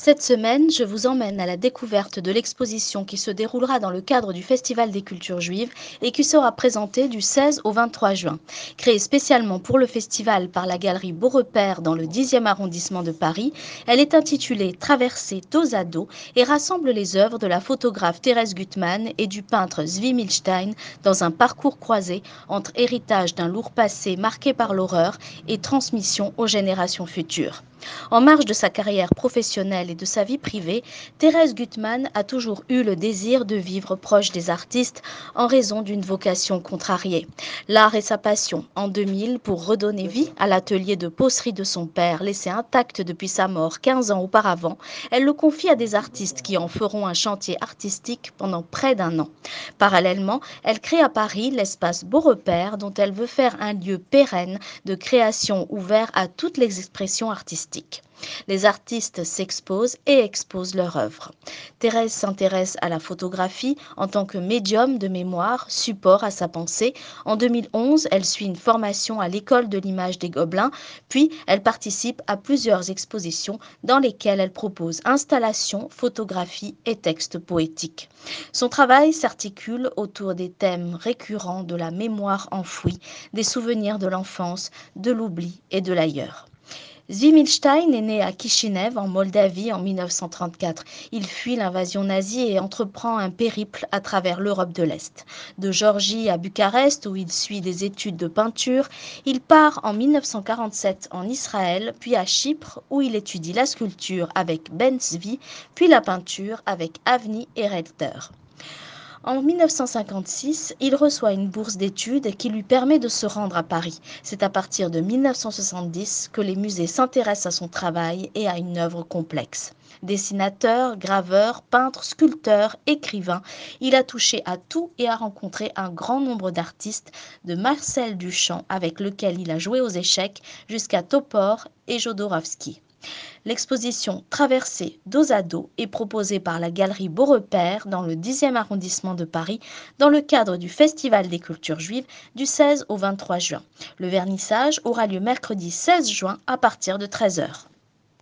Cette semaine, je vous emmène à la découverte de l'exposition qui se déroulera dans le cadre du Festival des cultures juives et qui sera présentée du 16 au 23 juin. Créée spécialement pour le festival par la galerie Beaurepaire dans le 10e arrondissement de Paris, elle est intitulée Traversée dos à dos et rassemble les œuvres de la photographe Thérèse Gutmann et du peintre Zvi Milstein dans un parcours croisé entre héritage d'un lourd passé marqué par l'horreur et transmission aux générations futures. En marge de sa carrière professionnelle et de sa vie privée, Thérèse Gutmann a toujours eu le désir de vivre proche des artistes en raison d'une vocation contrariée. L'art est sa passion. En 2000, pour redonner vie à l'atelier de pocerie de son père, laissé intact depuis sa mort 15 ans auparavant, elle le confie à des artistes qui en feront un chantier artistique pendant près d'un an. Parallèlement, elle crée à Paris l'espace Beau Repère dont elle veut faire un lieu pérenne de création ouvert à toutes les expressions artistiques. Les artistes s'exposent et exposent leur œuvre. Thérèse s'intéresse à la photographie en tant que médium de mémoire, support à sa pensée. En 2011, elle suit une formation à l'école de l'image des Gobelins, puis elle participe à plusieurs expositions dans lesquelles elle propose installations, photographies et textes poétiques. Son travail s'articule autour des thèmes récurrents de la mémoire enfouie, des souvenirs de l'enfance, de l'oubli et de l'ailleurs. Zwimilstein est né à Kishinev, en Moldavie, en 1934. Il fuit l'invasion nazie et entreprend un périple à travers l'Europe de l'Est. De Géorgie à Bucarest, où il suit des études de peinture, il part en 1947 en Israël, puis à Chypre, où il étudie la sculpture avec Ben Zvi, puis la peinture avec Avni Erelter. En 1956, il reçoit une bourse d'études qui lui permet de se rendre à Paris. C'est à partir de 1970 que les musées s'intéressent à son travail et à une œuvre complexe. Dessinateur, graveur, peintre, sculpteur, écrivain, il a touché à tout et a rencontré un grand nombre d'artistes, de Marcel Duchamp, avec lequel il a joué aux échecs, jusqu'à Topor et Jodorowsky. L'exposition Traversée dos à dos est proposée par la galerie Beaurepaire dans le 10e arrondissement de Paris dans le cadre du Festival des cultures juives du 16 au 23 juin. Le vernissage aura lieu mercredi 16 juin à partir de 13h.